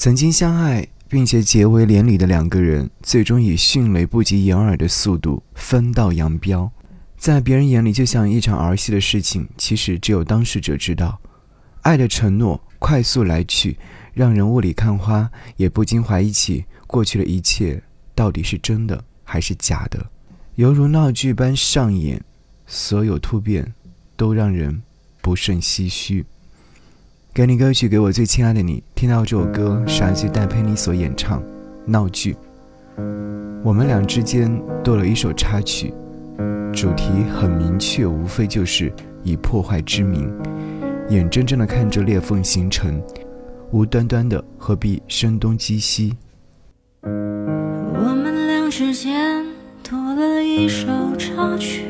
曾经相爱并且结为连理的两个人，最终以迅雷不及掩耳的速度分道扬镳。在别人眼里，就像一场儿戏的事情，其实只有当事者知道。爱的承诺快速来去，让人雾里看花，也不禁怀疑起过去的一切到底是真的还是假的，犹如闹剧般上演，所有突变都让人不胜唏嘘。给你歌曲，给我最亲爱的你。听到这首歌，是来自戴佩妮所演唱《闹剧》。我们俩之间多了一首插曲，主题很明确，无非就是以破坏之名，眼睁睁的看着裂缝形成，无端端的何必声东击西？我们俩之间多了一首插曲，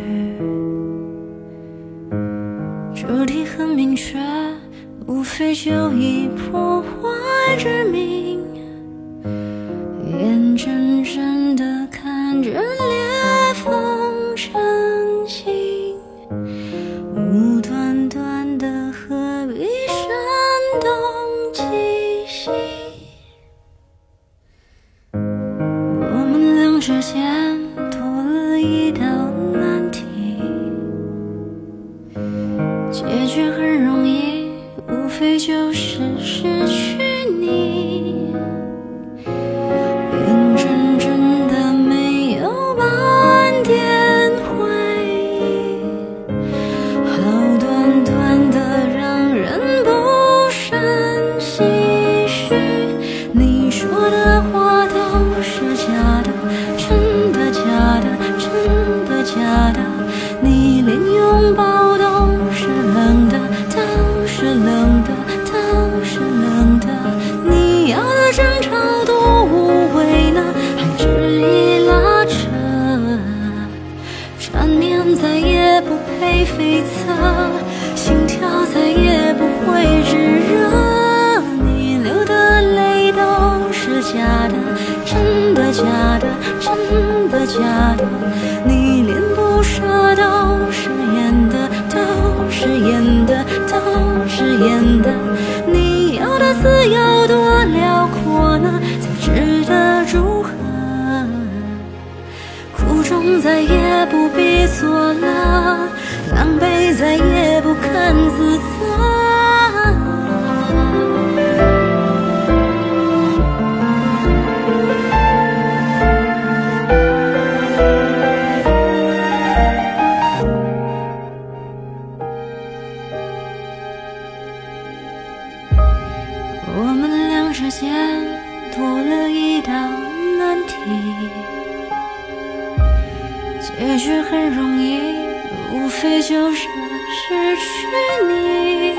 主题很明确。无非就以破坏之名，你连拥抱都是冷的，都是冷的，都是冷的。你要的争吵多无谓呢，还执意拉扯，缠绵再也不配悱恻，心跳再也不会炙热。你流的泪都是假的，真的假的，真的假的。你。如何。苦衷再也不必做了。狼狈，再也不肯自责。题，解决很容易。无非就是失去你，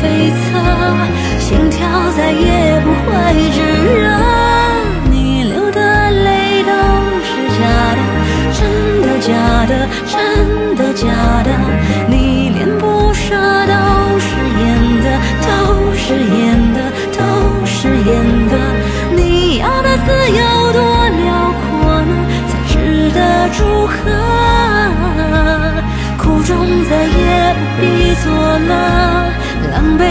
悱恻，心跳再也不会炙热。你流的泪都是假的，真的假的，真的假的？你连不舍都是演的，都是演的，都是演的。你要的自由多辽阔呢，才值得祝贺。苦衷再也不必做了。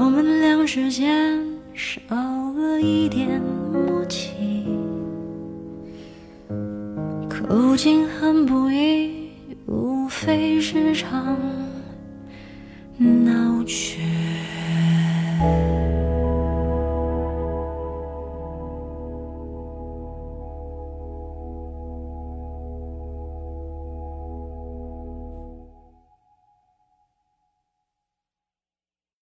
我们俩之间少了一点默契口径很不一无非是场闹剧。